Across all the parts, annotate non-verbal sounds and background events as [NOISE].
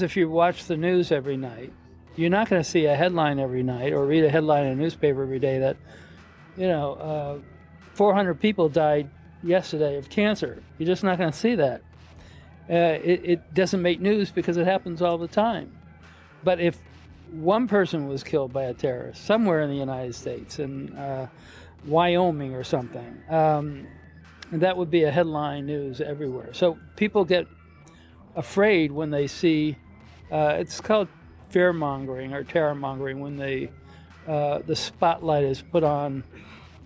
If you watch the news every night, you're not going to see a headline every night or read a headline in a newspaper every day that, you know, uh, 400 people died yesterday of cancer. You're just not going to see that. Uh, it, it doesn't make news because it happens all the time. But if one person was killed by a terrorist somewhere in the United States, in uh, Wyoming or something, um, that would be a headline news everywhere. So people get afraid when they see uh, it's called fear mongering or terror mongering when they uh, the spotlight is put on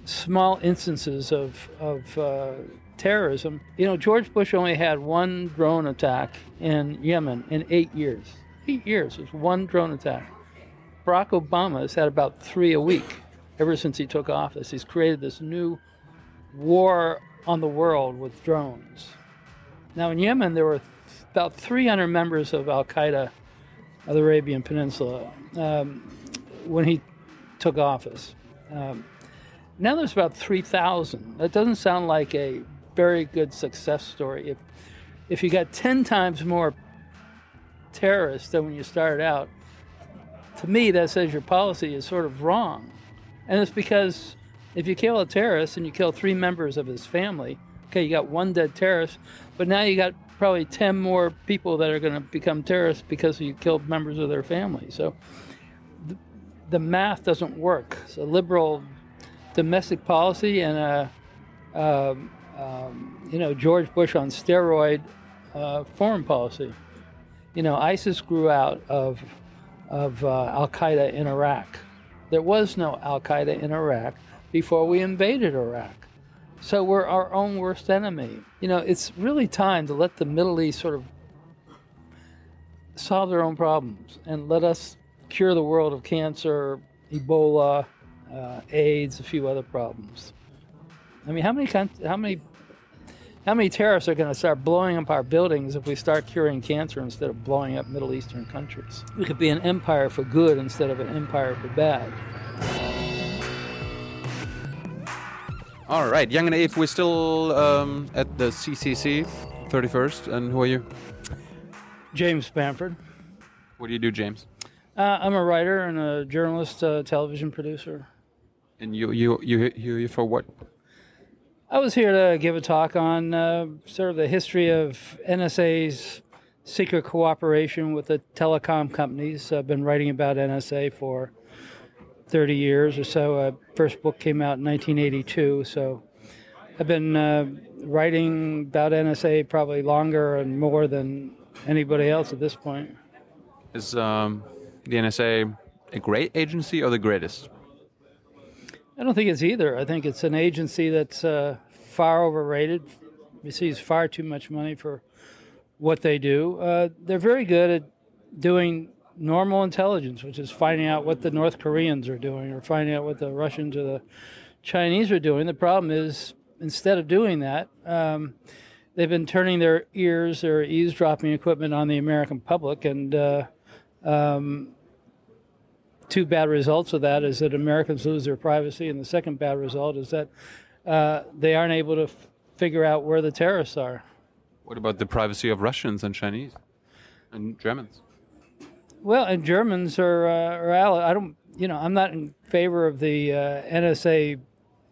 small instances of of uh, terrorism. You know, George Bush only had one drone attack in Yemen in eight years. Eight years was one drone attack. Barack Obama has had about three a week ever since he took office. He's created this new war on the world with drones. Now in Yemen, there were about 300 members of Al Qaeda of the Arabian Peninsula um, when he took office. Um, now there's about 3,000. That doesn't sound like a very good success story. If, if you got 10 times more terrorists than when you started out, to me, that says your policy is sort of wrong. And it's because if you kill a terrorist and you kill three members of his family, okay, you got one dead terrorist, but now you got probably 10 more people that are going to become terrorists because you killed members of their family. So the, the math doesn't work. So liberal domestic policy and a, um, um, you know, George Bush on steroid uh, foreign policy. You know, ISIS grew out of, of uh, Al Qaeda in Iraq. There was no Al Qaeda in Iraq before we invaded Iraq. So we're our own worst enemy. You know, it's really time to let the Middle East sort of solve their own problems and let us cure the world of cancer, Ebola, uh, AIDS, a few other problems. I mean, how many how many how many terrorists are going to start blowing up our buildings if we start curing cancer instead of blowing up Middle Eastern countries? We could be an empire for good instead of an empire for bad. All right, Jung and Naive, we're still um, at the CCC 31st, and who are you? James Bamford. What do you do, James? Uh, I'm a writer and a journalist, uh, television producer. And you, you, you, you, you for what? I was here to give a talk on uh, sort of the history of NSA's secret cooperation with the telecom companies. I've been writing about NSA for 30 years or so. Uh, first book came out in 1982, so I've been uh, writing about NSA probably longer and more than anybody else at this point. Is um, the NSA a great agency or the greatest? I don't think it's either. I think it's an agency that's uh, far overrated, receives far too much money for what they do. Uh, they're very good at doing normal intelligence, which is finding out what the North Koreans are doing or finding out what the Russians or the Chinese are doing. The problem is, instead of doing that, um, they've been turning their ears, their eavesdropping equipment on the American public, and uh, um, two bad results of that is that Americans lose their privacy, and the second bad result is that uh, they aren't able to f- figure out where the terrorists are. What about the privacy of Russians and Chinese and Germans? Well, and Germans are, uh, are allies. I don't, you know, I'm not in favor of the uh, NSA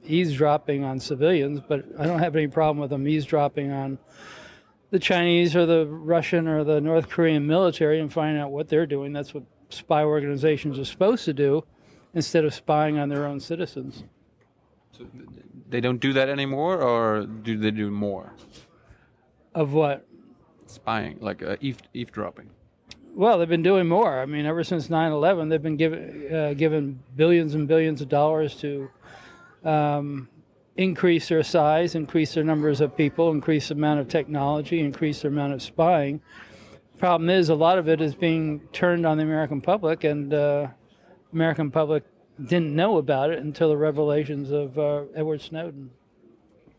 eavesdropping on civilians, but I don't have any problem with them eavesdropping on the Chinese or the Russian or the North Korean military and finding out what they're doing. That's what spy organizations are supposed to do instead of spying on their own citizens. So they don't do that anymore, or do they do more? Of what? Spying, like uh, eavesdropping. Well, they've been doing more. I mean, ever since 9/11, they've been given uh, given billions and billions of dollars to um, increase their size, increase their numbers of people, increase the amount of technology, increase their amount of spying. Problem is, a lot of it is being turned on the American public, and uh, American public didn't know about it until the revelations of uh, Edward Snowden.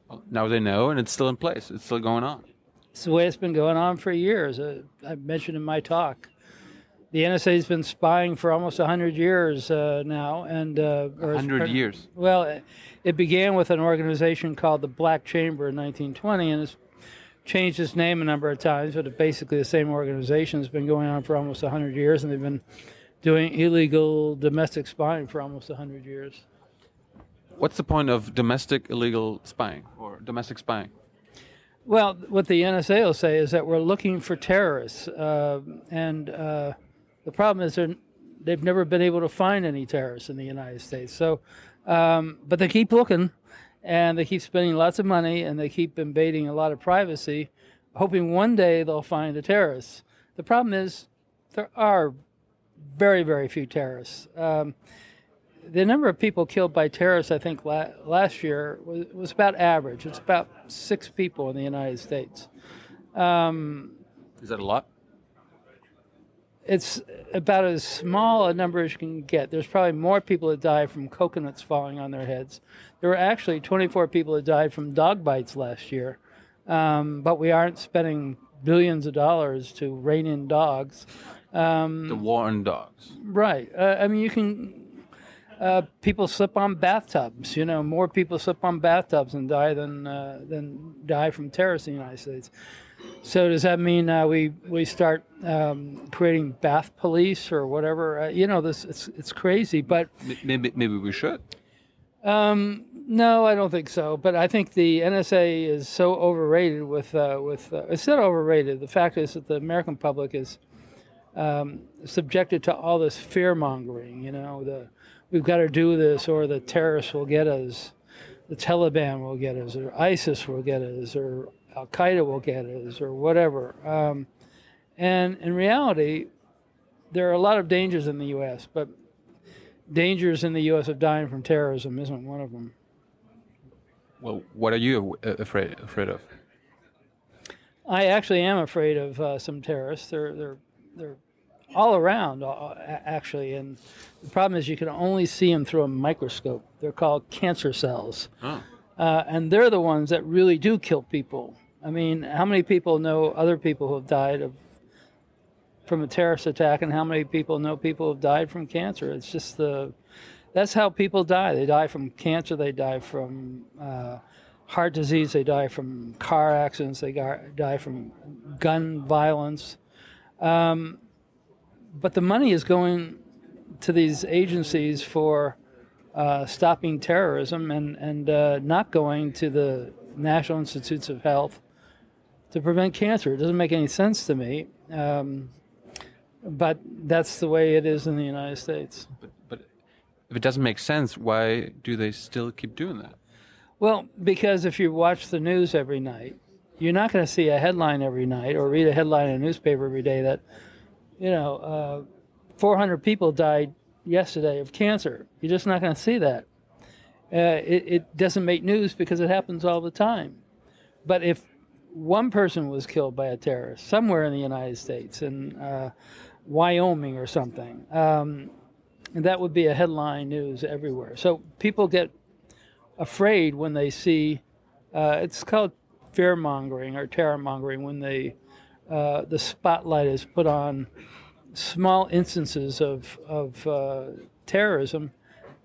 Well, now they know, and it's still in place. It's still going on. It's the way it's been going on for years. Uh, I mentioned in my talk. The NSA has been spying for almost 100 years uh, now. and uh, 100 years? Well, it, it began with an organization called the Black Chamber in 1920, and it's changed its name a number of times, but it's basically the same organization. has been going on for almost 100 years, and they've been doing illegal domestic spying for almost 100 years. What's the point of domestic illegal spying or domestic spying? Well, what the NSA will say is that we're looking for terrorists, uh, and uh, the problem is they've never been able to find any terrorists in the United States. So, um, but they keep looking, and they keep spending lots of money, and they keep invading a lot of privacy, hoping one day they'll find a terrorist. The problem is there are very, very few terrorists. Um, the number of people killed by terrorists, I think, la- last year was, was about average. It's about six people in the United States. Um, Is that a lot? It's about as small a number as you can get. There's probably more people that die from coconuts falling on their heads. There were actually 24 people that died from dog bites last year, um, but we aren't spending billions of dollars to rein in dogs. Um, the war on dogs. Right. Uh, I mean, you can. Uh, people slip on bathtubs. You know, more people slip on bathtubs and die than uh, than die from terrorists in the United States. So does that mean uh, we we start um, creating bath police or whatever? Uh, you know, this it's it's crazy, but maybe maybe we should. Um, no, I don't think so. But I think the NSA is so overrated. With uh, with it's not overrated. The fact is that the American public is um, subjected to all this fear mongering. You know, the we've got to do this, or the terrorists will get us, the Taliban will get us, or ISIS will get us, or Al Qaeda will get us, or whatever. Um, and in reality, there are a lot of dangers in the U.S., but dangers in the U.S. of dying from terrorism isn't one of them. Well, what are you afraid afraid of? I actually am afraid of uh, some terrorists. They're they're they're all around, uh, actually. And the problem is you can only see them through a microscope. They're called cancer cells. Oh. Uh, and they're the ones that really do kill people. I mean, how many people know other people who have died of from a terrorist attack, and how many people know people who have died from cancer? It's just the that's how people die. They die from cancer. They die from uh, heart disease. They die from car accidents. They die from gun violence. Um, but the money is going to these agencies for uh, stopping terrorism and, and uh, not going to the National Institutes of Health to prevent cancer. It doesn't make any sense to me. Um, but that's the way it is in the United States. But, but if it doesn't make sense, why do they still keep doing that? Well, because if you watch the news every night, you're not going to see a headline every night or read a headline in a newspaper every day that, you know, uh, 400 people died yesterday of cancer. You're just not going to see that. Uh, it, it doesn't make news because it happens all the time. But if one person was killed by a terrorist somewhere in the United States, in uh, Wyoming or something, um, that would be a headline news everywhere. So people get afraid when they see. Uh, it's called fear mongering or terror mongering when they uh, the spotlight is put on small instances of of uh, terrorism,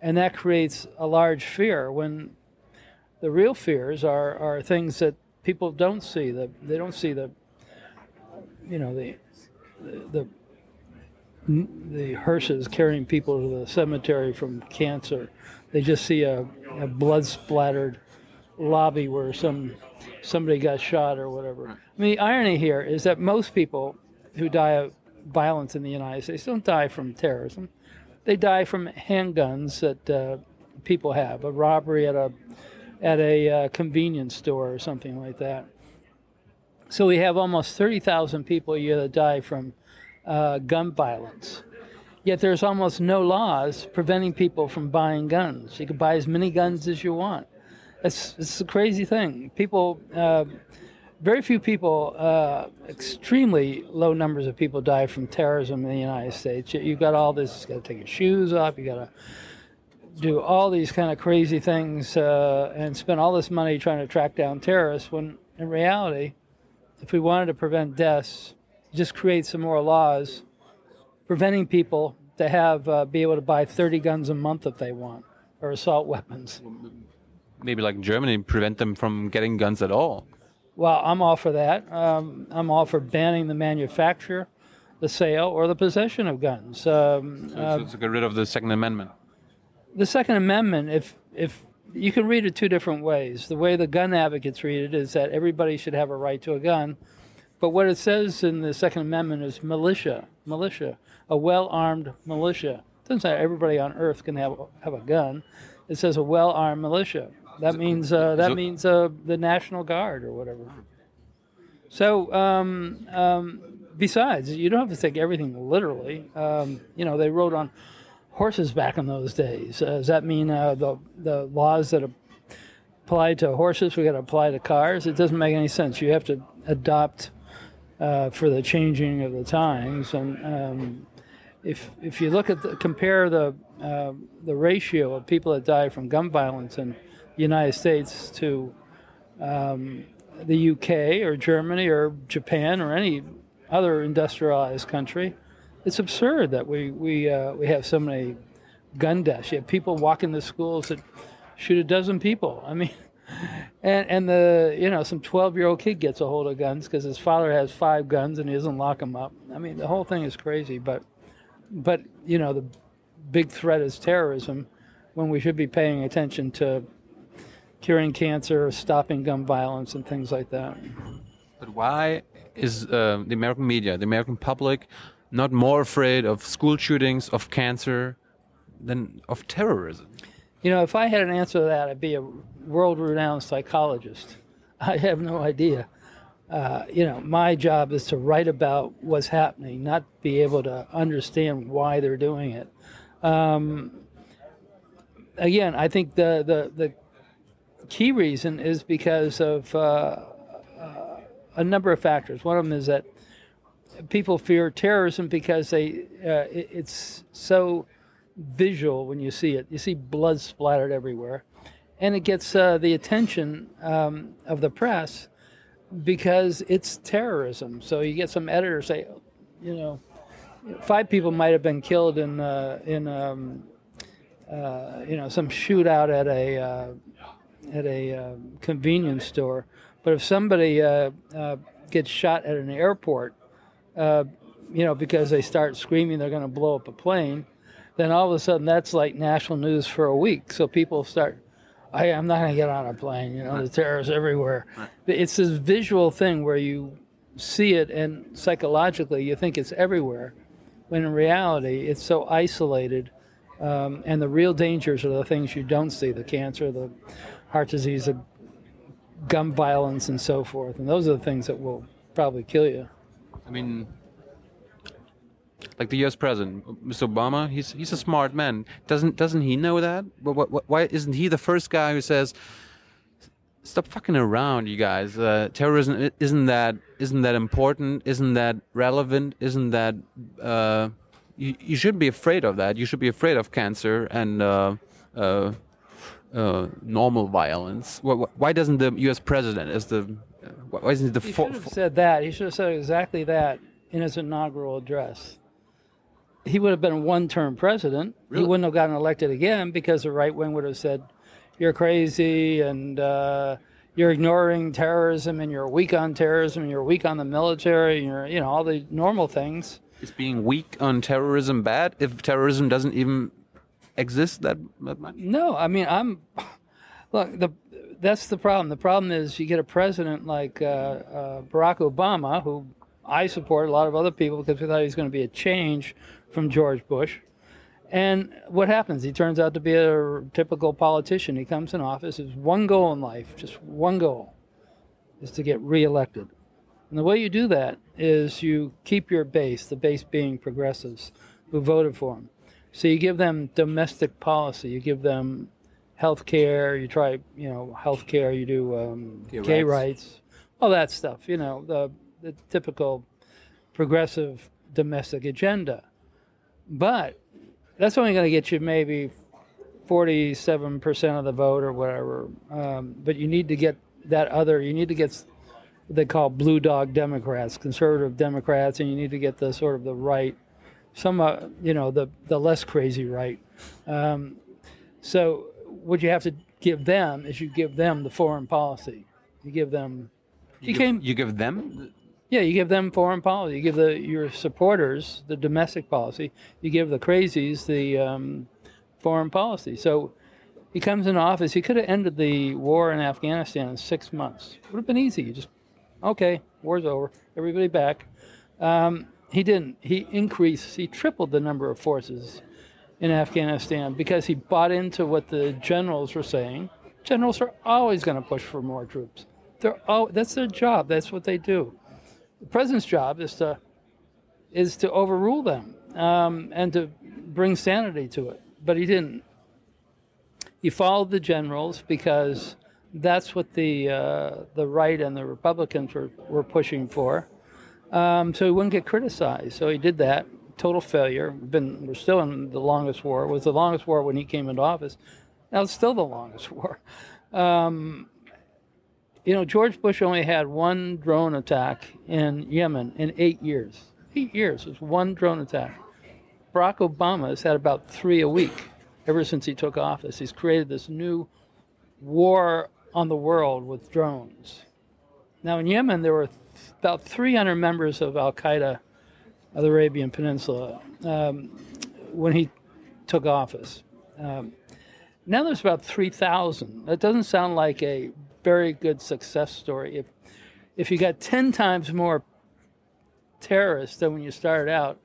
and that creates a large fear. When the real fears are are things that people don't see. The, they don't see the you know the the the hearses carrying people to the cemetery from cancer. They just see a, a blood splattered lobby where some somebody got shot or whatever. I mean, the irony here is that most people who die of violence in the United States don't die from terrorism. They die from handguns that uh, people have, a robbery at a at a uh, convenience store or something like that. So we have almost 30,000 people a year that die from uh, gun violence. Yet there's almost no laws preventing people from buying guns. You can buy as many guns as you want. It's, it's a crazy thing. People, uh, very few people, uh, extremely low numbers of people die from terrorism in the United States. You've got all this, You've got to take your shoes off, you got to do all these kind of crazy things uh, and spend all this money trying to track down terrorists when in reality, if we wanted to prevent deaths, just create some more laws preventing people to have uh, be able to buy 30 guns a month if they want or assault weapons maybe like Germany, prevent them from getting guns at all. well, I'm all for that. Um, I'm all for banning the manufacture, the sale, or the possession of guns. Um, So, so to get rid of the Second Amendment. the Second Amendment, if if you can read it two different ways. The way the gun advocates read it is that everybody should have a right to a gun, but what it says in the Second Amendment is militia, militia, a well-armed militia. It doesn't say everybody on Earth can have have a gun. It says a well-armed militia. That means uh, that means uh, the National Guard or whatever. So, um, um, besides, you don't have to take everything literally. Um, you know, they rode on horses back in those days. Uh, does that mean uh, the the laws that apply to horses we got to apply to cars? It doesn't make any sense. You have to adopt uh, for the changing of the times. And um, if if you look at the, compare the uh, the ratio of people that die from gun violence the United States to um, the UK or Germany or Japan or any other industrialized country, it's absurd that we we uh, we have so many gun deaths. You have people walking to schools that shoot a dozen people. I mean, [LAUGHS] and and the you know some twelve year old kid gets a hold of guns because his father has five guns and he doesn't lock them up. I mean, the whole thing is crazy. But but you know the big threat is terrorism, when we should be paying attention to curing cancer, stopping gun violence, and things like that. But why is uh, the American media, the American public, not more afraid of school shootings, of cancer, than of terrorism? You know, if I had an answer to that, I'd be a world renowned psychologist. [LAUGHS] I have no idea. Uh, you know, my job is to write about what's happening, not be able to understand why they're doing it. Um, again, I think the, the, the key reason is because of uh, uh, a number of factors. One of them is that people fear terrorism because they uh, it, it's so visual when you see it. You see blood splattered everywhere, and it gets uh, the attention um, of the press because it's terrorism. So you get some editors say, you know, five people might have been killed in uh, in um, uh, you know some shootout at a uh, at a uh, convenience store, but if somebody uh, uh, gets shot at an airport, uh, you know, because they start screaming they're going to blow up a plane, then all of a sudden that's like national news for a week. So people start, I, I'm not going to get on a plane. You know, the terrorists everywhere. It's this visual thing where you see it and psychologically you think it's everywhere, when in reality it's so isolated. Um, and the real dangers are the things you don't see: the cancer, the heart disease, gun violence, and so forth. And those are the things that will probably kill you. I mean, like the U.S. president, Mr. Obama, he's he's a smart man. Doesn't doesn't he know that? But what, what, why isn't he the first guy who says, "Stop fucking around, you guys. Uh, terrorism isn't that isn't that important? Isn't that relevant? Isn't that uh, you, you shouldn't be afraid of that. You should be afraid of cancer and uh, uh, normal violence. Why, why doesn't the U.S. president, as the why isn't he the He should have said that. He should have said exactly that in his inaugural address. He would have been a one-term president. Really? He wouldn't have gotten elected again because the right wing would have said, "You're crazy and uh, you're ignoring terrorism and you're weak on terrorism and you're weak on the military and you're you know all the normal things." Is being weak on terrorism bad if terrorism doesn't even exist that, much? No, I mean I'm. [LAUGHS] Look, the that's the problem. The problem is you get a president like uh, uh, Barack Obama, who I support, a lot of other people because we thought he was going to be a change from George Bush. And what happens? He turns out to be a typical politician. He comes in office. His one goal in life, just one goal, is to get reelected. And the way you do that is you keep your base, the base being progressives who voted for him. So you give them domestic policy. You give them health care. You try, you know, health care. You do um, Gay rights. rights, all that stuff. You know, the the typical progressive domestic agenda. But that's only going to get you maybe forty-seven percent of the vote or whatever. Um, but you need to get that other. You need to get what they call blue dog Democrats, conservative Democrats, and you need to get the sort of the right, some uh, you know the the less crazy right. Um, so what you have to give them is you give them the foreign policy. You give them You came- Give, you give them. Yeah, you give them foreign policy. You give the your supporters the domestic policy. You give the crazies the um, foreign policy. So he comes into office. He could have ended the war in Afghanistan in six months. Would have been easy. You just okay, war's over. Everybody back. Um, he didn't. He increased. He tripled the number of forces in Afghanistan because he bought into what the generals were saying. Generals are always going to push for more troops. They're all, that's their job. That's what they do the president's job is to is to overrule them um, and to bring sanity to it. But he didn't. He followed the generals because that's what the uh, the right and the Republicans were, were pushing for. Um, so he wouldn't get criticized. So he did that. Total failure. Been we're still in the longest war. It was the longest war when he came into office. Now it's still the longest [LAUGHS] war. Um, you know, George Bush only had one drone attack in Yemen in eight years. Eight years was one drone attack. Barack Obama has had about three a week ever since he took office. He's created this new war on the world with drones. Now, in Yemen, there were about 300 members of Al Qaeda of the Arabian Peninsula um, when he took office. Um, now there's about 3,000. That doesn't sound like a very good success story. If if you got 10 times more terrorists than when you started out,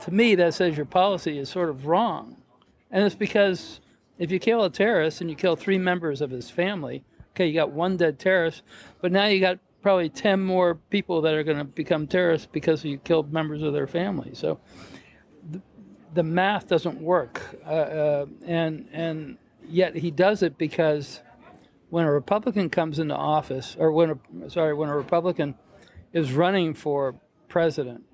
to me that says your policy is sort of wrong. And it's because if you kill a terrorist and you kill three members of his family, okay, you got one dead terrorist, but now you got probably 10 more people that are going to become terrorists because you killed members of their family. So the, the math doesn't work. Uh, uh, and, and yet he does it because when a Republican comes into office, or when a, sorry, when a Republican is running for president,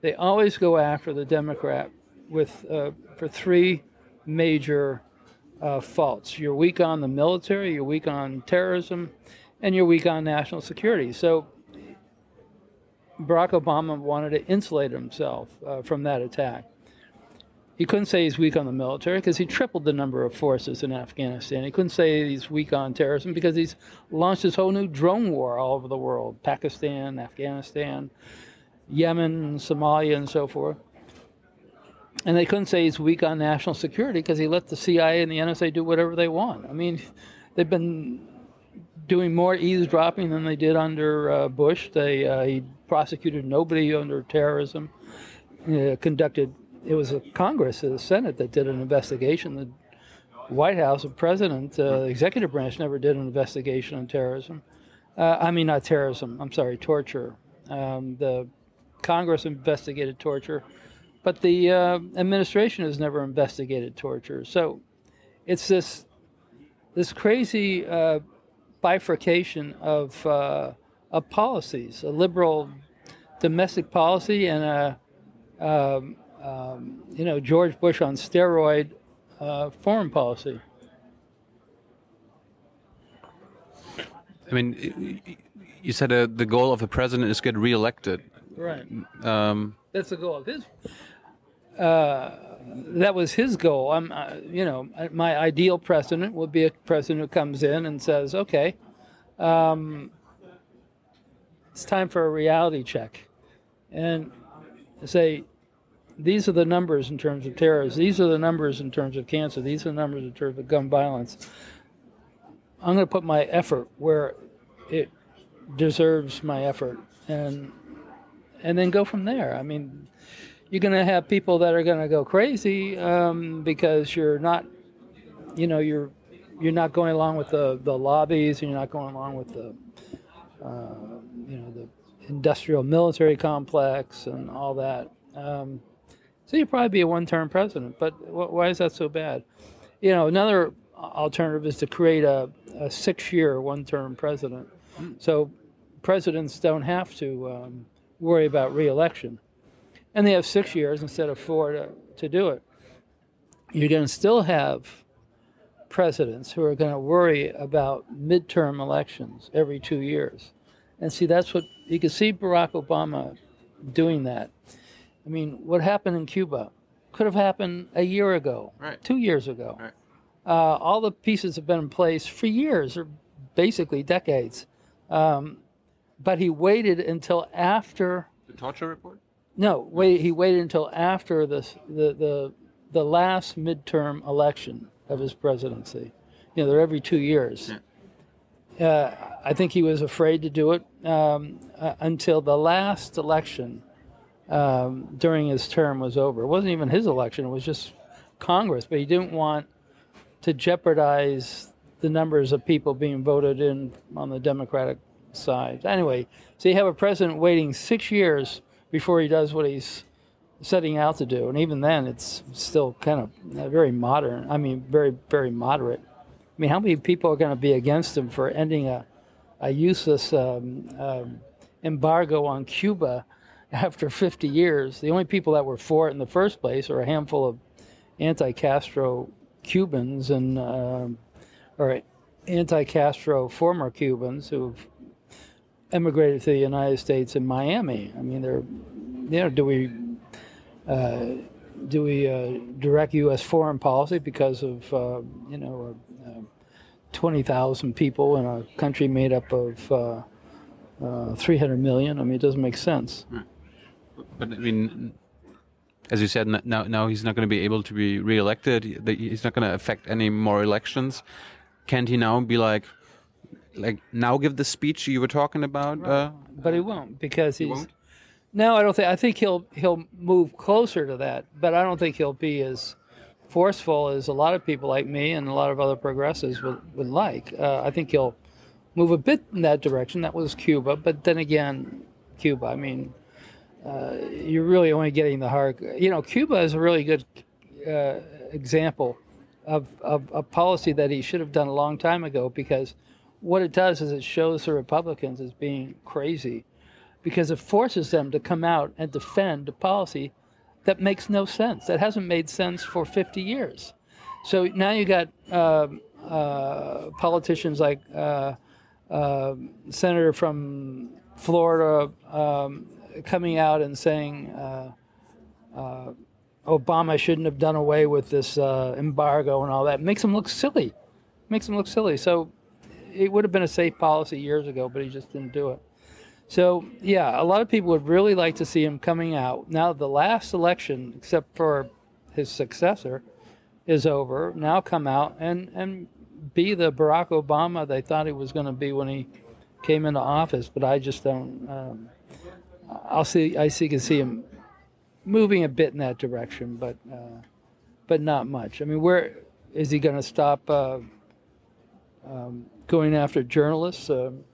they always go after the Democrat with uh, for three major uh, faults. You're weak on the military, you're weak on terrorism, and you're weak on national security. So Barack Obama wanted to insulate himself uh, from that attack. He couldn't say he's weak on the military because he tripled the number of forces in Afghanistan. He couldn't say he's weak on terrorism because he's launched this whole new drone war all over the world Pakistan, Afghanistan, Yemen, Somalia, and so forth. And they couldn't say he's weak on national security because he let the CIA and the NSA do whatever they want. I mean, they've been doing more eavesdropping than they did under uh, Bush. They uh, he prosecuted nobody under terrorism. Uh, conducted it was a Congress, the Senate that did an investigation. The White House, the President, uh, the executive branch never did an investigation on terrorism. Uh, I mean, not terrorism. I'm sorry, torture. Um, the Congress investigated torture, but the uh, administration has never investigated torture. So it's this this crazy bifurcation of uh, of policies: a liberal domestic policy and a um, um, you know George Bush on steroid uh, foreign policy. I mean, you said uh, the goal of a president is get reelected. Right. Um, That's the goal of his. Uh, that was his goal. I'm, uh, you know, my ideal president would be a president who comes in and says, "Okay, um, it's time for a reality check," and say, "These are the numbers in terms of terrorists. These are the numbers in terms of cancer. These are the numbers in terms of gun violence. I'm going to put my effort where it deserves my effort, and and then go from there. I mean." You're going to have people that are going to go crazy um, because you're not, you know, you're you're not going along with the, the lobbies and you're not going along with the, uh, you know, the industrial military complex and all that. Um, so you'd probably be a one-term president. But wh- why is that so bad? You know, another alternative is to create a, a six-year one-term president. So presidents don't have to um, worry about reelection and they have six years instead of four to, to do it. You're going to still have presidents who are going to worry about midterm elections every two years. And see, that's what you can see Barack Obama doing that. I mean, what happened in Cuba could have happened a year ago, Right. two years ago. Right. Uh, all the pieces have been in place for years, or basically decades. Um, but he waited until after. The torture report. No, wait. He waited until after the the the, the last midterm election of his presidency. You know, they're every two years. Yeah. Uh, I think he was afraid to do it um, uh, until the last election um, during his term was over. It wasn't even his election; it was just Congress. But he didn't want to jeopardize the numbers of people being voted in on the Democratic side. Anyway, so you have a president waiting six years before he does what he's setting out to do, and even then, it's still kind of very modern. I mean, very very moderate. I mean, how many people are going to be against him for ending a a useless um, um, embargo on Cuba [LAUGHS] after 50 years? The only people that were for it in the first place are a handful of anti-Castro Cubans and um, or anti-Castro former Cubans who've emigrated to the United States in Miami. I mean, they're you know, do we uh, do we uh, direct U.S. foreign policy because of uh, you know uh, twenty thousand people in a country made up of uh, uh, three hundred million? I mean, it doesn't make sense. But I mean, as you said, now now he's not going to be able to be reelected. He- He's not going to affect any more elections. Can't he now be like, like now give the speech you were talking about? Uh, But he won't because he's. won't? No, I don't think. I think he'll he'll move closer to that, but I don't think he'll be as forceful as a lot of people like me and a lot of other progressives would, would like. Uh, I think he'll move a bit in that direction. That was Cuba, but then again, Cuba. I mean, uh, you're really only getting the hard. You know, Cuba is a really good uh, example of, of a policy that he should have done a long time ago because what it does is it shows the Republicans as being crazy because it forces them to come out and defend a policy that makes no sense, that hasn't made sense for 50 years. So now you got um uh, politicians like uh, uh, Senator from Florida um, coming out and saying uh, uh, Obama shouldn't have done away with this uh, embargo and all that. It makes him look silly. makes him look silly. So it would have been a safe policy years ago, but he just didn't do it. So yeah, a lot of people would really like to see him coming out. Now the last election, except for his successor, is over. Now come out and and be the Barack Obama they thought he was going to be when he came into office. But I just don't. Um, I'll see. I see. Can see him moving a bit in that direction, but uh, but not much. I mean, where is he going to stop uh, um, going after journalists? Um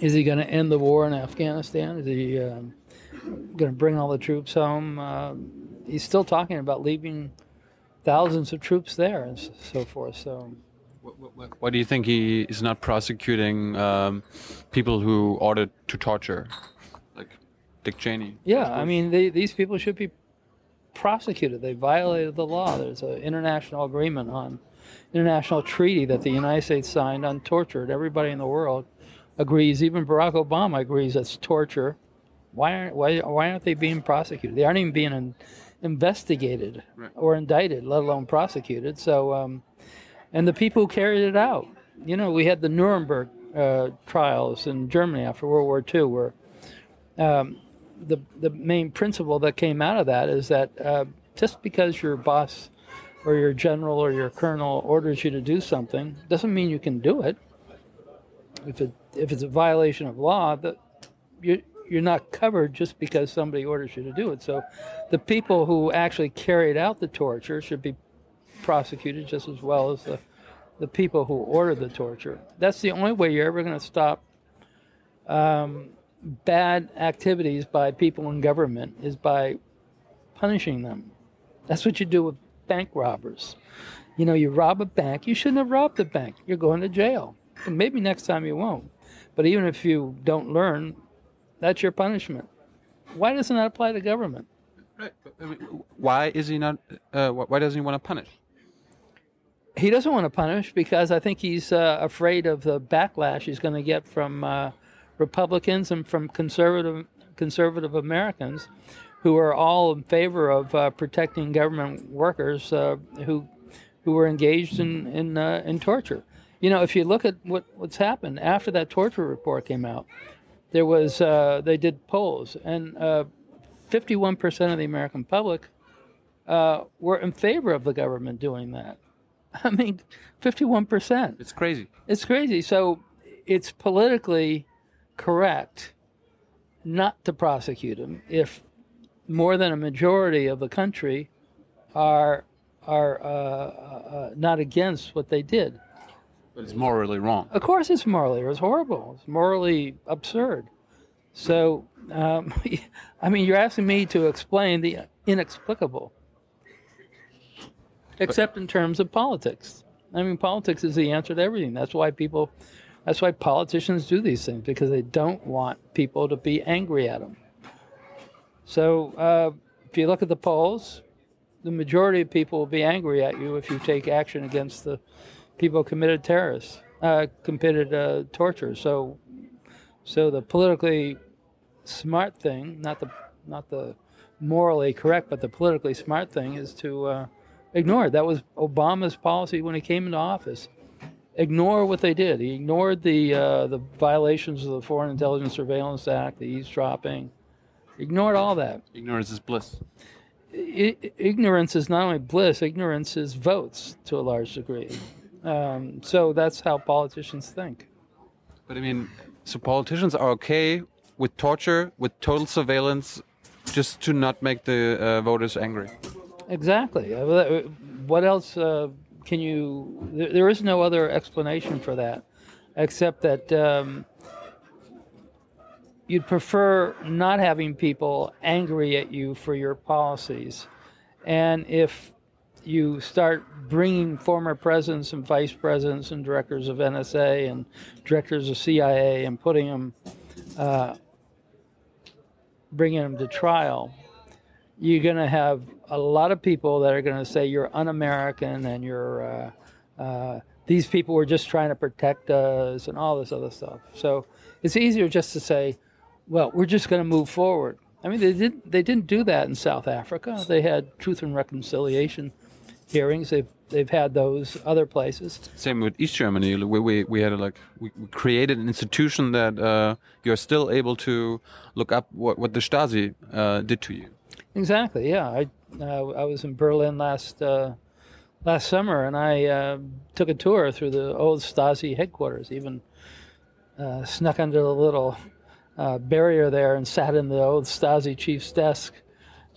is he going to end the war in Afghanistan? Is he um, going to bring all the troops home? Um he's still talking about leaving thousands of troops there and so forth. So Wh- wh- wh- Why do you think he is not prosecuting um, people who ordered to torture, like Dick Cheney? yeah, I mean, they, these people should be prosecuted. They violated the law. There's an international agreement on international treaty that the United States signed on torture. And everybody in the world agrees. Even Barack Obama agrees that's torture. Why aren't why, why aren't they being prosecuted? They aren't even being in, investigated Right. or indicted, let alone prosecuted. So, um, and the people who carried it out. You know, we had the Nuremberg uh, trials in Germany after World War II, where um, the the main principle that came out of that is that uh, just because your boss or your general or your colonel orders you to do something doesn't mean you can do it. If it if it's a violation of law, that you you're not covered just because somebody orders you to do it. So, the people who actually carried out the torture should be prosecuted just as well as the the people who ordered the torture. That's the only way you're ever going to stop um, bad activities by people in government is by punishing them. That's what you do with bank robbers. You know, you rob a bank, you shouldn't have robbed the bank. You're going to jail. And maybe next time you won't. But even if you don't learn, that's your punishment. Why doesn't that apply to government? Right. but, I mean, why is he not? Uh, why doesn't he want to punish? He doesn't want to punish because I think he's uh, afraid of the backlash he's going to get from uh, Republicans and from conservative conservative Americans, who are all in favor of uh, protecting government workers uh, who who were engaged in in, uh, in torture. you know, if you look at what what's happened after that torture report came out, there was uh, they did polls, and uh, 51% of the American public uh, were in favor of the government doing that. [LAUGHS] I mean, 51%. It's crazy. It's crazy. So it's politically correct not to prosecute him if more than a majority of the country are are uh, uh, not against what they did. But it's morally wrong. Of course, it's morally. It's horrible. It's morally absurd. So, um, [LAUGHS] I mean, you're asking me to explain the inexplicable, except in terms of politics. I mean, politics is the answer to everything. That's why people, that's why politicians do these things because they don't want people to be angry at them. So, uh, if you look at the polls, the majority of people will be angry at you if you take action against the people who committed terrorists, uh, committed uh, torture. So, so the politically smart thing, not the not the morally correct, but the politically smart thing, is to uh, ignore it. That was Obama's policy when he came into office. Ignore what they did. He ignored the uh, the violations of the Foreign Intelligence Surveillance Act, the eavesdropping. Ignored all that. Ignorance is bliss. I, ignorance is not only bliss. Ignorance is votes to a large degree. Um, so that's how politicians think. But I mean, so politicians are okay with torture, with total surveillance, just to not make the uh, voters angry. Exactly. Uh, what else uh, can you? There, there is no other explanation for that, except that um, you'd prefer not having people angry at you for your policies, and if you start bringing former presidents and vice presidents and directors of NSA and directors of CIA and putting them, uh, bringing them to trial, you're going to have a lot of people that are going to say you're un-American and you're uh, uh, these people were just trying to protect us and all this other stuff. So it's easier just to say, well, we're just going to move forward. I mean, they didn't they didn't do that in South Africa. They had truth and reconciliation hearings. They've they've had those other places. Same with East Germany. We we, we had a, like we, we created an institution that uh, you're still able to look up what what the Stasi uh, did to you. Exactly. Yeah, I uh, I was in Berlin last uh, last summer, and I uh, took a tour through the old Stasi headquarters. Even uh, snuck under the little barrier there and sat in the old Stasi chief's desk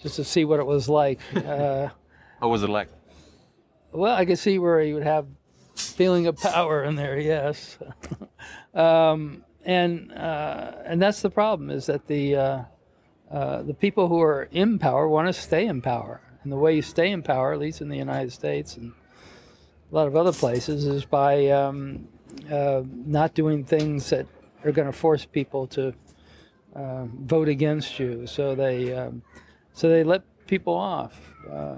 just to see what it was like. [LAUGHS] what was it like? Well, I could see where he would have feeling of power in there. Yes, [LAUGHS] um, and uh, and that's the problem is that the uh, uh, the people who are in power want to stay in power, and the way you stay in power, at least in the United States and a lot of other places, is by um, uh, not doing things that are going to force people to uh, vote against you. So they um, so they let people off. Uh,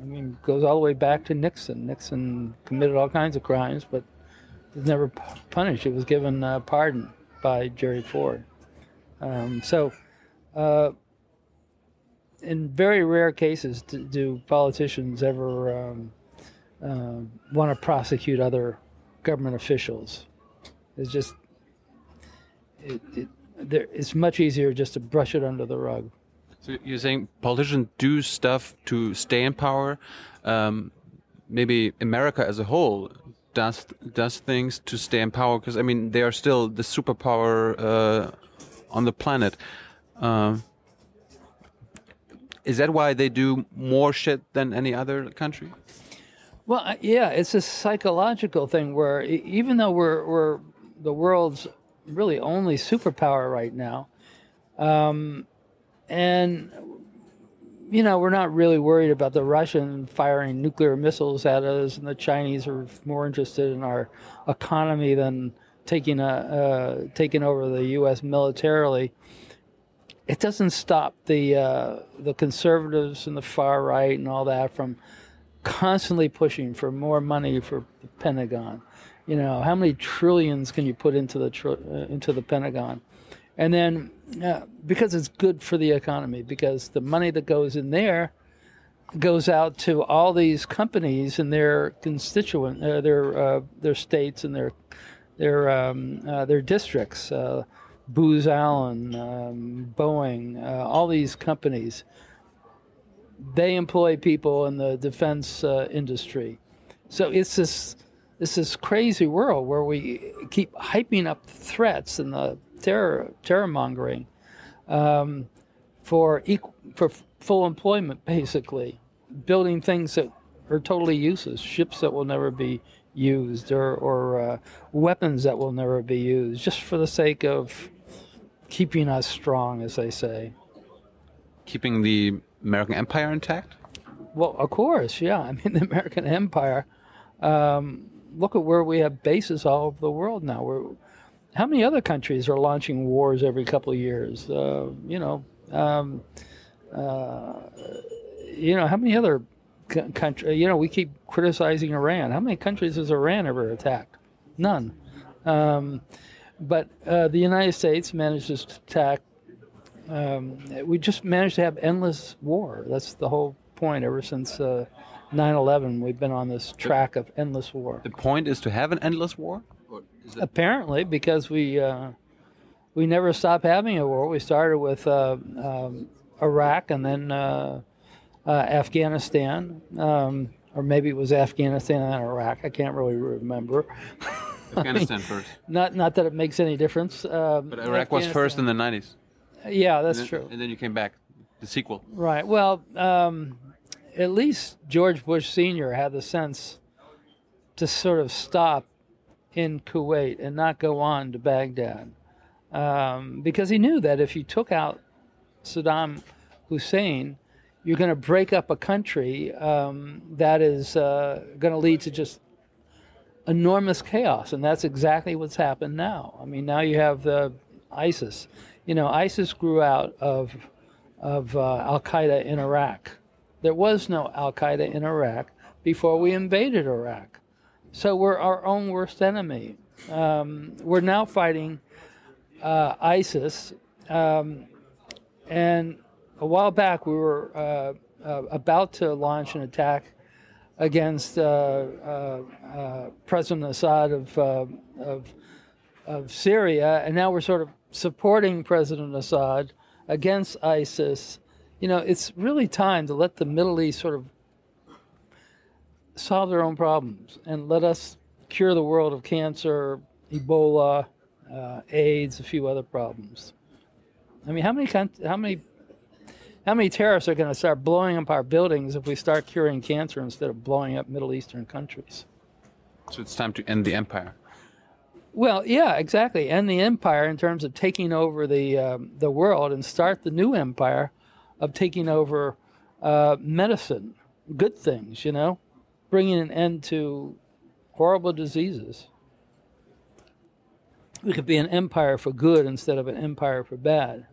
I mean, goes all the way back to Nixon. Nixon committed all kinds of crimes, but was never punished. He was given uh, pardon by Jerry Ford. Um, so, uh, in very rare cases, do, do politicians ever um, uh, want to prosecute other government officials? It's just it, it, there, it's much easier just to brush it under the rug. So you're saying politicians do stuff to stay in power. Um, maybe America as a whole does does things to stay in power because I mean they are still the superpower uh, on the planet. Um, is that why they do more shit than any other country? Well, yeah, it's a psychological thing where even though we're we're the world's really only superpower right now, um, and, you know, we're not really worried about the Russian firing nuclear missiles at us, and the Chinese are more interested in our economy than taking, a, uh, taking over the U.S. militarily. It doesn't stop the, uh, the conservatives and the far right and all that from constantly pushing for more money for the Pentagon. You know, how many trillions can you put into the, tr- uh, into the Pentagon? And then uh, because it's good for the economy, because the money that goes in there goes out to all these companies and their constituent, uh, their uh, their states and their their um, uh, their districts. Uh, Booz Allen, um, Boeing, all these companies. They employ people in the defense uh, industry, so it's this it's this crazy world where we keep hyping up threats and the terror terror mongering um, for equal, for full employment, basically, building things that are totally useless, ships that will never be used, or or uh, weapons that will never be used, just for the sake of keeping us strong, as they say. Keeping the American empire intact. Well, of course, yeah. [LAUGHS] I mean, the American empire. Um, look at where we have bases all over the world now. We're, how many other countries are launching wars every couple of years? Uh, you know, um, uh, you know, how many other countries? You know, we keep criticizing Iran. How many countries has Iran ever attacked? None. Um, but uh, the United States managed to attack. Um, we just managed to have endless war. That's the whole point. Ever since uh, 9/11, we've been on this track of endless war. The point is to have an endless war. Apparently, because we uh, we never stopped having a war. We started with uh, um, Iraq and then uh, uh, Afghanistan, um, or maybe it was Afghanistan and Iraq. I can't really remember. Afghanistan first. [LAUGHS] Not not that it makes any difference. Um, but Iraq was first in the 90s. Yeah, that's and then, true. And then you came back, the sequel. Right. Well, um, at least George Bush Sr. had the sense to sort of stop in Kuwait and not go on to Baghdad. Um, because he knew that if you took out Saddam Hussein, you're going to break up a country um, that is uh, going to lead to just enormous chaos. And that's exactly what's happened now. I mean, now you have the ISIS. You know, ISIS grew out of, of uh, Al Qaeda in Iraq. There was no Al Qaeda in Iraq before we invaded Iraq. So we're our own worst enemy. Um, we're now fighting uh, ISIS. Um, and a while back, we were uh, uh, about to launch an attack against uh, uh, President Assad of, of, of Syria, and now we're sort of supporting President Assad against ISIS you know, it's really time to let the Middle East sort of solve their own problems and let us cure the world of cancer, Ebola, uh, AIDS, a few other problems. I mean, how many how many how many terrorists are going to start blowing up our buildings if we start curing cancer instead of blowing up Middle Eastern countries? So it's time to end the empire. Well, yeah, exactly. End the empire in terms of taking over the um, the world and start the new empire of taking over uh, medicine, good things, you know, bringing an end to horrible diseases. We could be an empire for good instead of an empire for bad.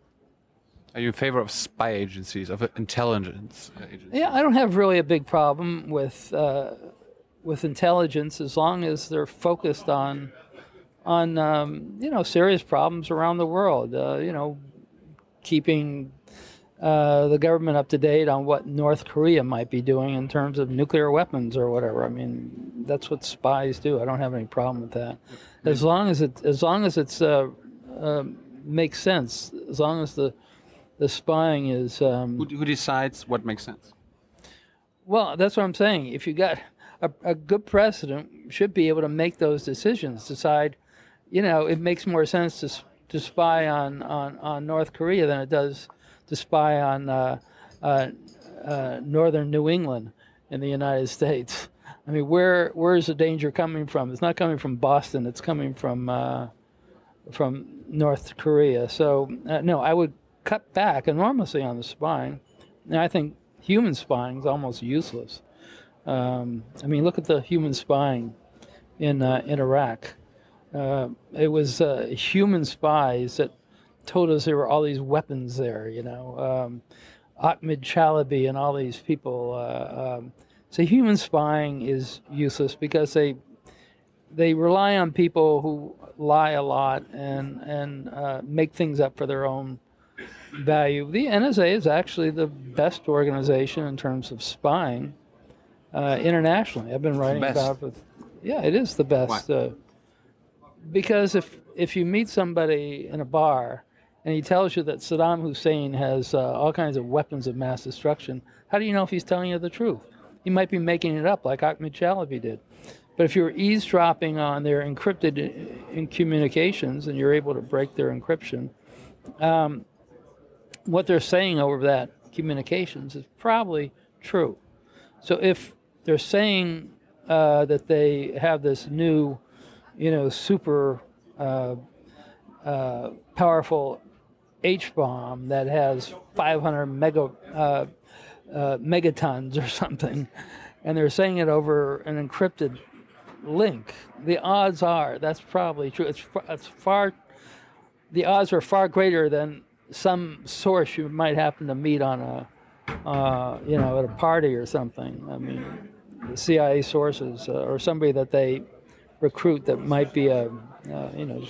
Are you in favor of spy agencies, of intelligence agencies? Yeah, I don't have really a big problem with uh, with intelligence as long as they're focused on on um, you know serious problems around the world. Uh, you know, keeping uh, the government up to date on what North Korea might be doing in terms of nuclear weapons or whatever. I mean, that's what spies do. I don't have any problem with that, as long as it as long as it's uh, uh, makes sense. As long as the the spying is. Um, who, who, decides what makes sense? Well, that's what I'm saying. If you got a, a good president, should be able to make those decisions. Decide, you know, it makes more sense to to spy on on, on North Korea than it does to spy on uh, uh, uh, northern New England in the United States. I mean, where where is the danger coming from? It's not coming from Boston. It's coming from uh, from North Korea. So uh, no, I would cut back enormously on the spying. And I think human spying is almost useless. Um, I mean, look at the human spying in uh, in Iraq. It was human spies that told us there were all these weapons there, you know, um, Ahmed Chalabi and all these people. Uh, um, so human spying is useless because they they rely on people who lie a lot and and uh, make things up for their own value. The NSA is actually the best organization in terms of spying uh, internationally. I've been writing about it. With, yeah, it is the best. Because if if you meet somebody in a bar and he tells you that Saddam Hussein has uh, all kinds of weapons of mass destruction, how do you know if he's telling you the truth? He might be making it up, like Ahmed Chalabi did. But if you're eavesdropping on their encrypted uh, in communications and you're able to break their encryption, um, what they're saying over that communications is probably true. So if they're saying uh, that they have this new, you know, super uh, uh, powerful H bomb that has 500 mega uh, uh, megatons or [LAUGHS] something, and they're saying it over an encrypted link, the odds are that's probably true. It's, it's far, the odds are far greater than some source you might happen to meet on a, uh, you know, at a party or something. I mean, the CIA sources uh, or somebody that they recruit that might be a, uh, you know,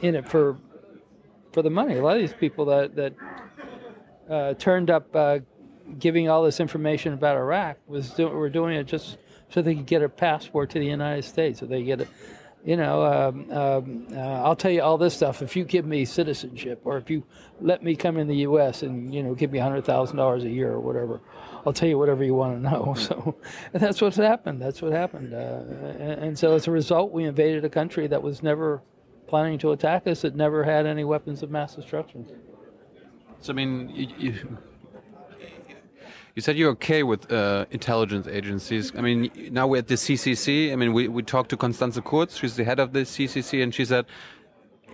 in it for for the money. A lot of these people that that uh, turned up uh, giving all this information about Iraq was do, were doing it just so they could get a passport to the United States. So they get a, you know, um, um, uh, I'll tell you all this stuff if you give me citizenship or if you let me come in the U.S. and you know give me hundred thousand dollars a year or whatever. I'll tell you whatever you want to know. [LAUGHS] So that's what's happened. That's what happened. Uh, and, and so as a result, we invaded a country that was never planning to attack us. It never had any weapons of mass destruction. So I mean, you, you, you said you're okay with uh, intelligence agencies. I mean, now we're at the CCC. I mean, we we talked to Constanze Kurz, she's the head of the CCC, and she said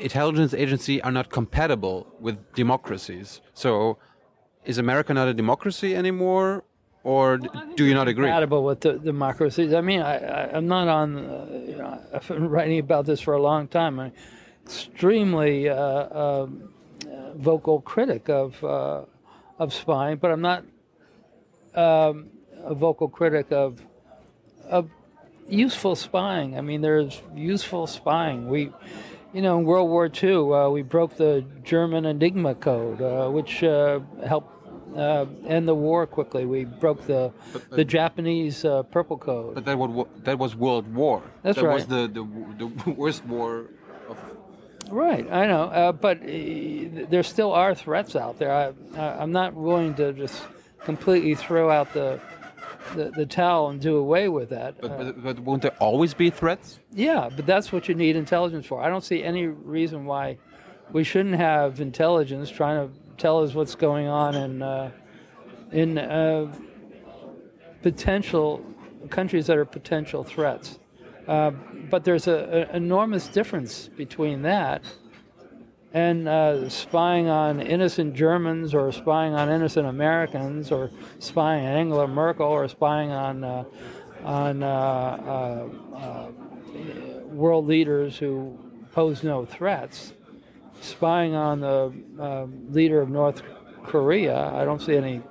intelligence agencies are not compatible with democracies. So, is America not a democracy anymore, or do you not agree? compatible with the democracies. I mean, I, I'm not on. Uh, you know, [LAUGHS] I've been writing about this for a long time. I'm extremely uh, um, uh, vocal critic of uh, of spying, but I'm not um, a vocal critic of of useful spying. I mean, there's useful spying. We, you know, in World War II, uh, we broke the German Enigma code, uh, which uh, helped uh, end the war quickly. We broke the the Japanese uh, Purple Code. But that was that was World War. That's that was the, the the [LAUGHS] worst war of Right, I know, uh, but there still are threats out there. I, I, I'm not willing to just completely throw out the, the the towel and do away with that. But, Uh, but, but won't there always be threats? yeah, but that's what you need intelligence for. I don't see any reason why we shouldn't have intelligence trying to tell us what's going on in uh, in uh, potential countries that are potential threats. Uh, but there's an enormous difference between that and uh, spying on innocent Germans or spying on innocent Americans or spying on Angela Merkel or spying on uh, on uh, uh, uh, world leaders who pose no threats. Spying on the uh, leader of North Korea, I don't see any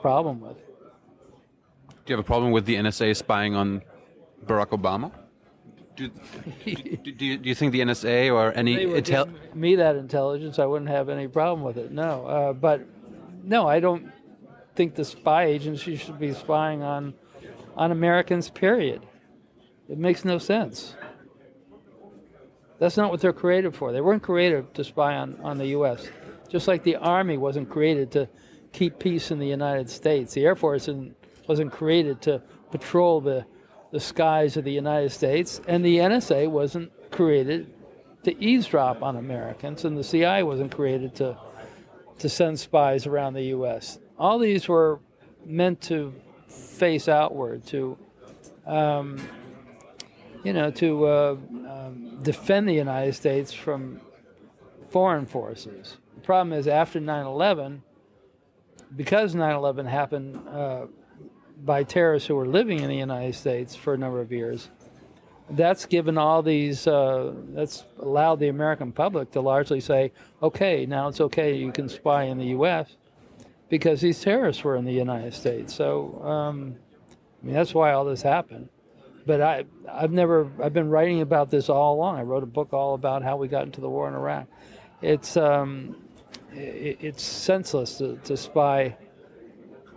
problem with. Do you have a problem with the NSA spying on Barack Obama? Do, do, do, you, do you think the NSA or any intel? me that intelligence, I wouldn't have any problem with it. No, uh, but no, I don't think the spy agency should be spying on on Americans. Period. It makes no sense. That's not what they're created for. They weren't created to spy on, on the U.S. Just like the Army wasn't created to keep peace in the United States. The Air Force isn't- wasn't created to patrol the, the skies of the United States. And the NSA wasn't created to eavesdrop on Americans. And the CIA wasn't created to, to send spies around the U.S. All these were meant to face outward, to um, you know, to uh, um, defend the United States from foreign forces. The problem is after 9 11, because 9 11 happened uh, by terrorists who were living in the United States for a number of years, that's given all these, uh, that's allowed the American public to largely say, okay, now it's okay, you can spy in the U.S. because these terrorists were in the United States. So, um, I mean, that's why all this happened but I, I've never, I've been writing about this all along. I wrote a book all about how we got into the war in Iraq. It's, um, i it's senseless to, to spy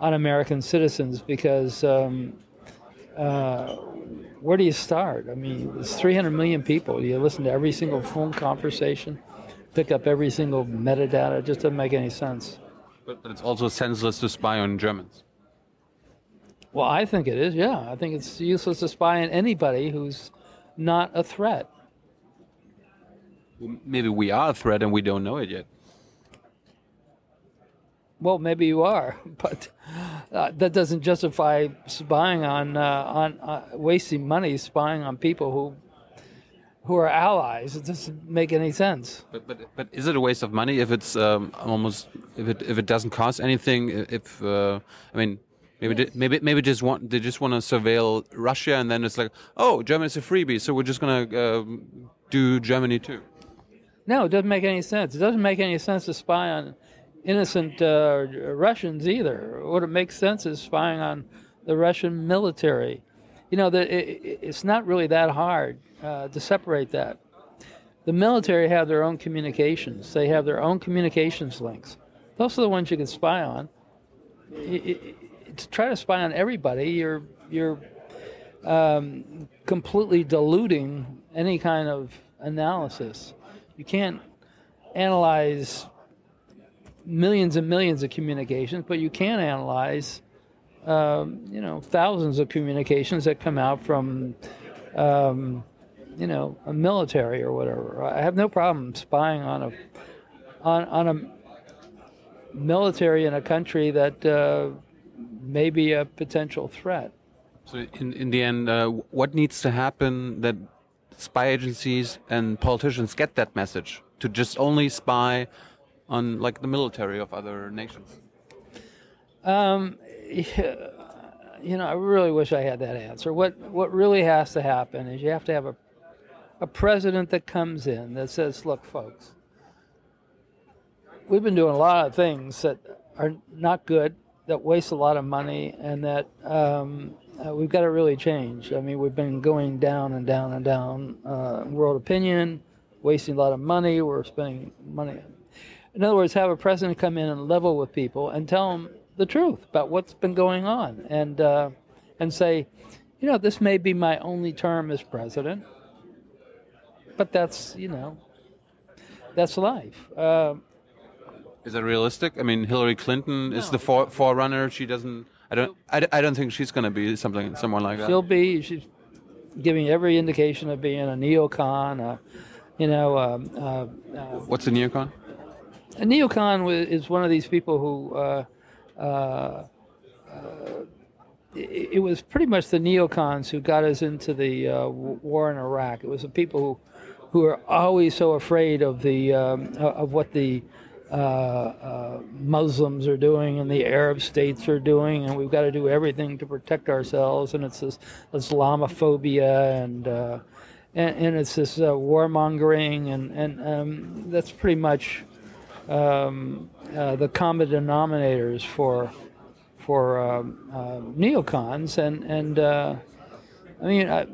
on American citizens because um, uh, where do you start? I mean, it's 300 million people. You listen to every single phone conversation, pick up every single metadata. It just doesn't make any sense. But, but it's also senseless to spy on Germans. Well, I think it is, yeah. I think it's useless to spy on anybody who's not a threat. Well, maybe we are a threat and we don't know it yet. Well, maybe you are, [LAUGHS] but uh, that doesn't justify spying on uh, on uh, wasting money spying on people who who are allies. It doesn't make any sense. But but but is it a waste of money if it's um, almost if it if it doesn't cost anything? If uh, I mean. Maybe maybe maybe just want they just want to surveil Russia and then it's like oh Germany's a freebie so we're just gonna uh, do Germany too. No, it doesn't make any sense. It doesn't make any sense to spy on innocent uh, Russians either. What it makes sense is spying on the Russian military. You know, the, it, it's not really that hard uh, to separate that. The military have their own communications. They have their own communications links. Those are the ones you can spy on. It, it, to try to spy on everybody, you're you're um, completely diluting any kind of analysis. You can't analyze millions and millions of communications, but you can analyze, um, you know, thousands of communications that come out from, um, you know, a military or whatever. I have no problem spying on a on on a military in a country that uh, may be a potential threat. So, in in the end, uh, what needs to happen that spy agencies and politicians get that message to just only spy on like the military of other nations? Um, [LAUGHS] you know, I really wish I had that answer. What what really has to happen is you have to have a a president that comes in that says, "Look, folks, we've been doing a lot of things that are not good, that waste a lot of money, and that um, uh, we've got to really change. I mean, we've been going down and down and down. Uh, world opinion, wasting a lot of money. We're spending money in other words, have a president come in and level with people and tell them the truth about what's been going on, and uh, and say, you know, this may be my only term as president, but that's you know, that's life. Uh, is that realistic? I mean, Hillary Clinton no. is the for, forerunner. She doesn't. I don't. I, I don't think she's going to be something someone like that. She'll be. She's giving every indication of being a neocon. Uh, you know. Um, uh, uh, What's a neocon? A neocon is one of these people who uh, uh, uh, it, it, was pretty much the neocons who got us into the uh, war in Iraq. It was the people who who are always so afraid of the um, of what the uh, uh, Muslims are doing and the Arab states are doing, and we've got to do everything to protect ourselves. And it's this Islamophobia and and, and, it's this warmongering, and and um, that's pretty much um, uh, the common denominators for for um, uh, neocons, and and uh, I mean, I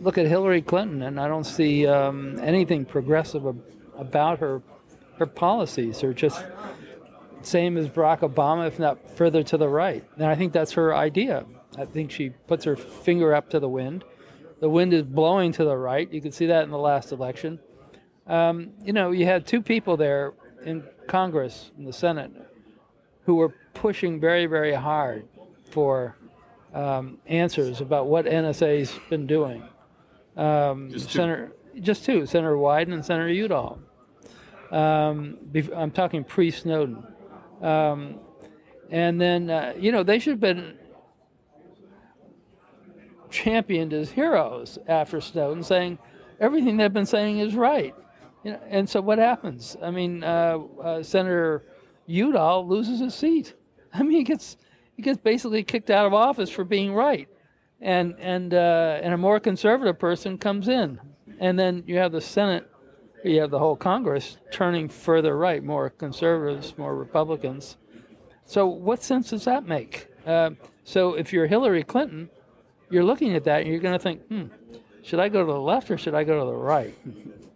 look at Hillary Clinton, and I don't see um, anything progressive ab- about her her policies. They're just same as Barack Obama, if not further to the right. And I think that's her idea. I think she puts her finger up to the wind. The wind is blowing to the right. You can see that in the last election. Um, you know, you had two people there in Congress, in the Senate, who were pushing very, very hard for um, answers about what NSA's been doing. Um, just Senator, just two, Senator Wyden and Senator Udall. Um, I'm talking pre-Snowden, um, and then uh, you know they should have been championed as heroes after Snowden, saying everything they've been saying is right. You know, and so what happens? I mean, uh, uh, Senator Udall loses his seat. [LAUGHS] I mean, he gets he gets basically kicked out of office for being right, and and uh, and a more conservative person comes in, and then you have the Senate, you have the whole Congress turning further right, more conservatives, more Republicans. So what sense does that make? Uh, so if you're Hillary Clinton, you're looking at that and you're going to think, hmm, should I go to the left or should I go to the right? [LAUGHS]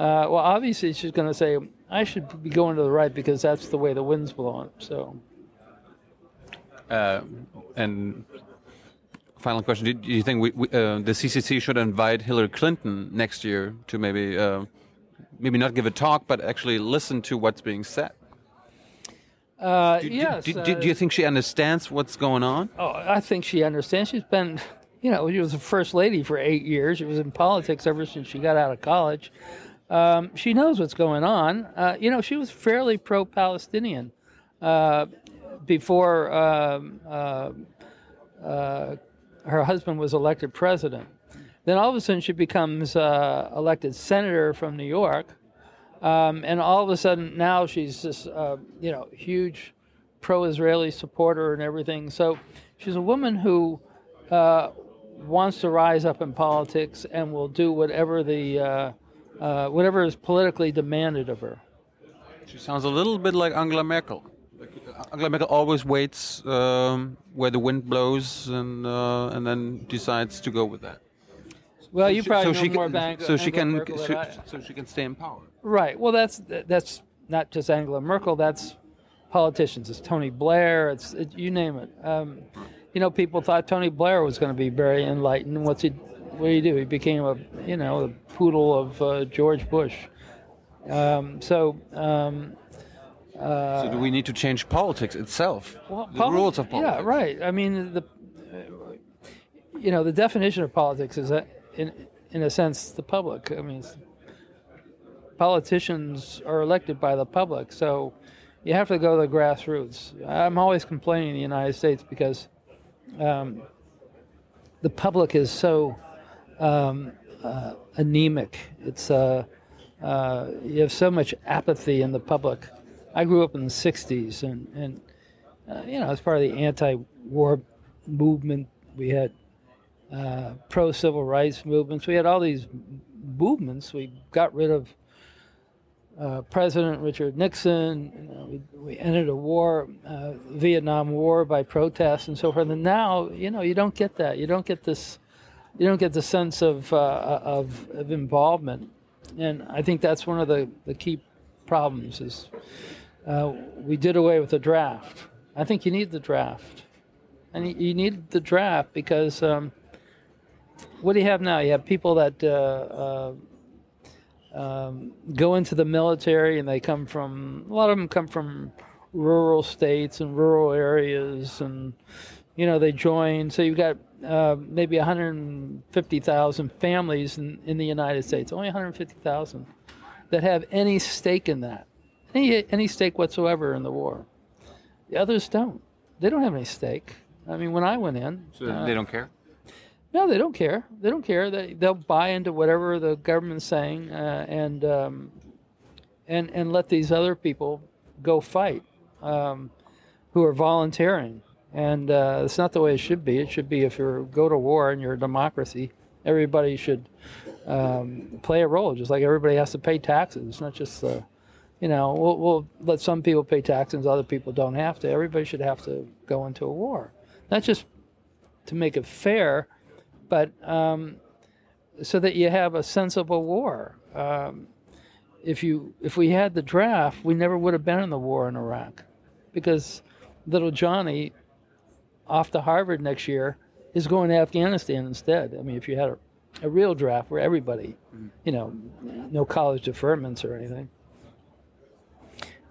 Uh, well, obviously, she's going to say, I should be going to the right because that's the way the wind's blowing. So, Uh, and final question: Do, do you think we, we, uh, the CCC should invite Hillary Clinton next year to maybe uh, maybe not give a talk, but actually listen to what's being said? uh, Do, do- yes. Do, uh, do, do you think she understands what's going on? Oh, I think she understands. She's been, you know, she was a first lady for eight years. She was in politics ever since she got out of college. Um, she knows what's going on. Uh, you know, she was fairly pro-Palestinian uh, before um, uh, uh, her husband was elected president. Then all of a sudden she becomes uh, elected senator from New York. Um, and all of a sudden now she's this, uh, you know, huge pro-Israeli supporter and everything. So she's a woman who wants to rise up in politics and will do whatever the uh, whatever is politically demanded of her. She sounds a little bit like Angela Merkel. Angela Merkel always waits um, where the wind blows and uh, and then decides to go with that. Well, you She- probably know she more can, about so she can Merkel so, so she can stay in power. Right. Well, that's that's not just Angela Merkel. That's politicians. It's Tony Blair. It's it, you name it. Um, you know, people thought Tony Blair was going to be very enlightened. What's he? What did he do? He became a you know the poodle of uh, George Bush. Um, so. Um, So do we need to change politics itself? well, the poli- rules of politics. Yeah, right. I mean, the uh, you know the definition of politics is that in in a sense the public. I mean, politicians are elected by the public, so you have to go to the grassroots. I'm always complaining in the United States because um, the public is so um, uh, anemic. It's uh, uh, you have so much apathy in the public. I grew up in the '60s, and and uh, you know, as part of the anti-war movement, we had uh, pro-civil rights movements. We had all these movements. We got rid of uh, President Richard Nixon. You know, we, we ended a war, uh, Vietnam War, by protest and so forth. And now, you know, you don't get that. You don't get this. You don't get the sense of uh, of, of involvement. And I think that's one of the, the key problems is uh, we did away with the draft. I think you need the draft. And you- you need the draft because um, what do you have now? You have people that uh, uh, um, go into the military and they come from, a lot of them come from rural states and rural areas and, you know, they join. So you've got uh, maybe 150,000 families in, in the United States, only 150,000 that have any stake in that, any, any stake whatsoever in the war. The others don't. They don't have any stake. I mean, when I went in, So uh, they don't care. no, they don't care. They don't care. They they'll buy into whatever the government's saying, uh, and um, and and let these other people go fight, um, who are volunteering. And uh, it's not the way it should be. It should be if you go to war and you're a democracy, everybody should um, play a role, just like everybody has to pay taxes. It's not just the, you know, we'll, we'll let some people pay taxes, other people don't have to. Everybody should have to go into a war, not just to make it fair, but um, so that you have a sensible war. Um, if you if we had the draft, we never would have been in the war in Iraq, because little Johnny, off to Harvard next year, is going to Afghanistan instead. I mean, if you had a, a real draft where everybody, you know, no college deferments or anything.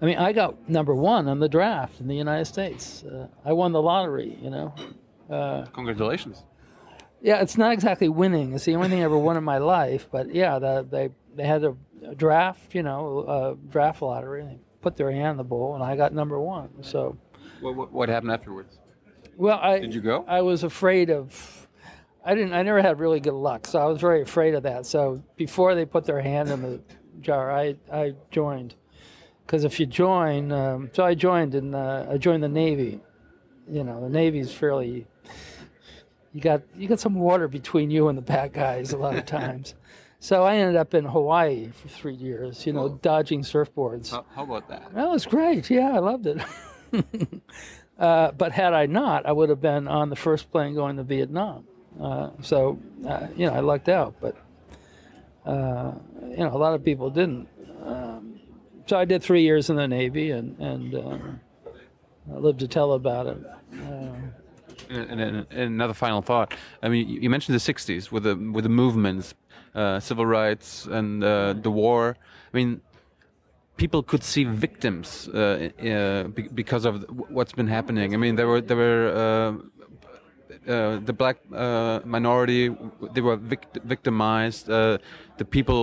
I mean, I got number one on the draft in the United States. Uh, I won the lottery, you know. Uh, Congratulations. yeah, it's not exactly winning. It's the only thing I ever won in my life. But yeah, the, they they had a, a draft, you know, a draft lottery. And they put their hand in the bowl, and I got number one. So, What, what, what happened afterwards? Well, I Did you go? I was afraid of. I didn't. I never had really good luck, so I was very afraid of that. So before they put their hand in the jar, I I joined, because if you join, um, so I joined and uh, I joined the Navy. You know, the Navy's fairly. You got you got some water between you and the bad guys a lot of times. [LAUGHS] So I ended up in Hawaii for three years. You know, dodging surfboards. How, how about that? That was great. Yeah, I loved it. [LAUGHS] uh, but had I not, I would have been on the first plane going to Vietnam. Uh, so, uh, you know, I lucked out. But, uh, you know, a lot of people didn't. Um, so I did three years in the Navy, and and I lived to tell about it. Uh, and, and, and another final thought. I mean, you mentioned the '60s with the with the movements, uh, civil rights, and uh, the war. I mean, people could see victims uh, uh, because of what's been happening. I mean, there were there were. Uh, uh the black uh, minority they were vict victimized. Uh, the people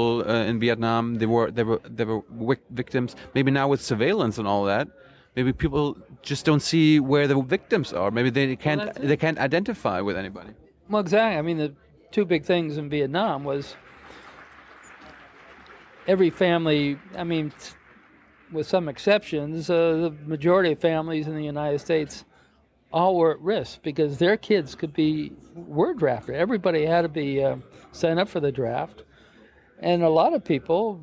in Vietnam they were they were they were victims. Maybe now with surveillance and all that, maybe people just don't see where the victims are. Maybe they can't well, they can't identify with anybody. Well, exactly. I mean, the two big things in Vietnam was every family. I mean, with some exceptions, uh, the majority of families in the United States all were at risk because their kids could be were drafted. Everybody had to be uh, signed up for the draft, and a lot of people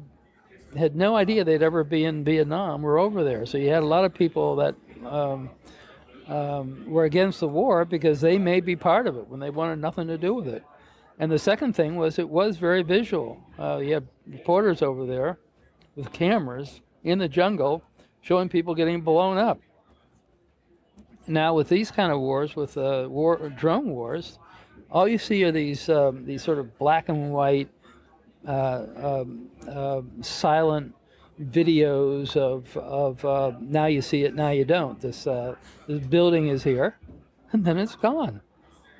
had no idea they'd ever be in Vietnam. Were over there, so you had a lot of people that um, um, were against the war because they may be part of it when they wanted nothing to do with it. And the second thing was it was very visual. Uh, you had reporters over there with cameras in the jungle showing people getting blown up. Now, with these kind of wars, with uh, war drone wars, all you see are these um, these sort of black and white, uh, uh, silent videos of of uh, now you see it, now you don't. This uh, this building is here, and then it's gone.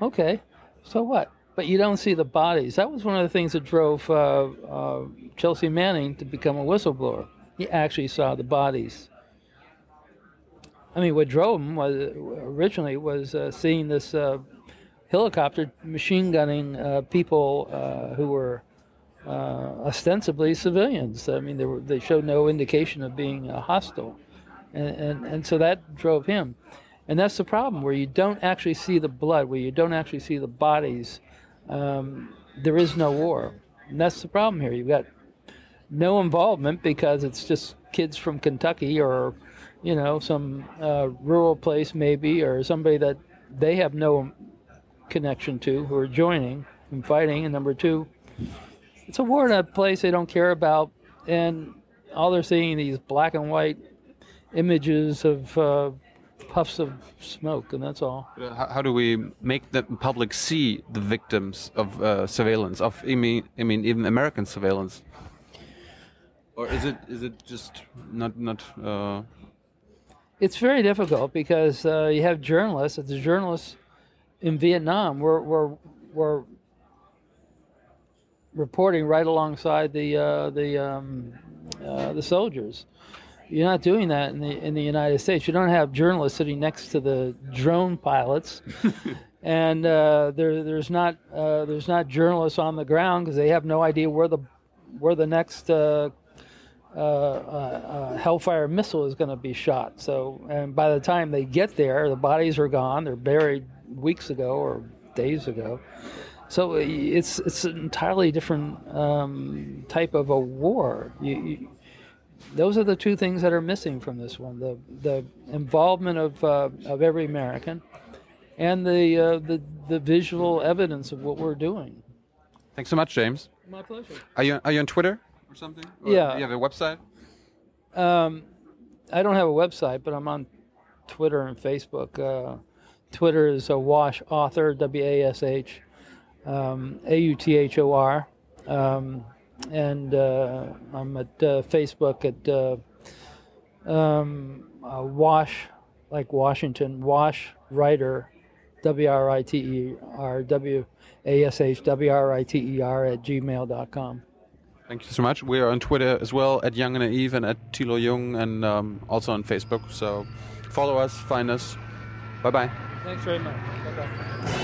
Okay, so what? But you don't see the bodies. That was one of the things that drove uh, Chelsea Manning to become a whistleblower he actually saw the bodies. I mean, what drove him was originally was uh, seeing this uh, helicopter machine gunning uh, people uh, who were uh, ostensibly civilians. I mean, they, were, they showed no indication of being uh, hostile, and, and and so that drove him. And that's the problem, where you don't actually see the blood, where you don't actually see the bodies. Um, there is no war, and that's the problem here. You've got no involvement because it's just kids from Kentucky or, you know, some uh, rural place maybe, or somebody that they have no connection to who are joining and fighting. And number two, it's a war in a place they don't care about, and all they're seeing these black and white images of uh, puffs of smoke, and that's all. How, how, do we make the public see the victims of uh, surveillance? Of I mean, I mean, even American surveillance or is it is it just not not? Uh... It's very difficult because uh, you have journalists. The journalists in Vietnam were were were reporting right alongside the uh, the um, uh, the soldiers. You're not doing that in the in the United States. You don't have journalists sitting next to the drone pilots, [LAUGHS] and uh, there there's not uh, there's not journalists on the ground because they have no idea where the where the next uh, Hellfire missile is going to be shot. So, and by the time they get there, the bodies are gone. They're buried weeks ago or days ago. So it's it's an entirely different um, type of a war. You, you, those are the two things that are missing from this one: the the involvement of uh, of every American, and the uh, the the visual evidence of what we're doing. Thanks so much, James. My pleasure. Are you are you on Twitter? Or something? Or yeah. You have a website? Um, I don't have a website, but I'm on Twitter and Facebook. Uh, Twitter is a Wash Author, W A S H um, A U T H O R. Um, and uh, I'm at uh, Facebook at uh, um, uh, Wash, like Washington, Wash Writer, W R I T E R W A S H W R I T E R at gmail.com. Thank you so much. We are on Twitter as well at Young and Naive and at Tilo Jung and um, also on Facebook. So follow us, find us. Bye bye. Thanks very much. Bye bye.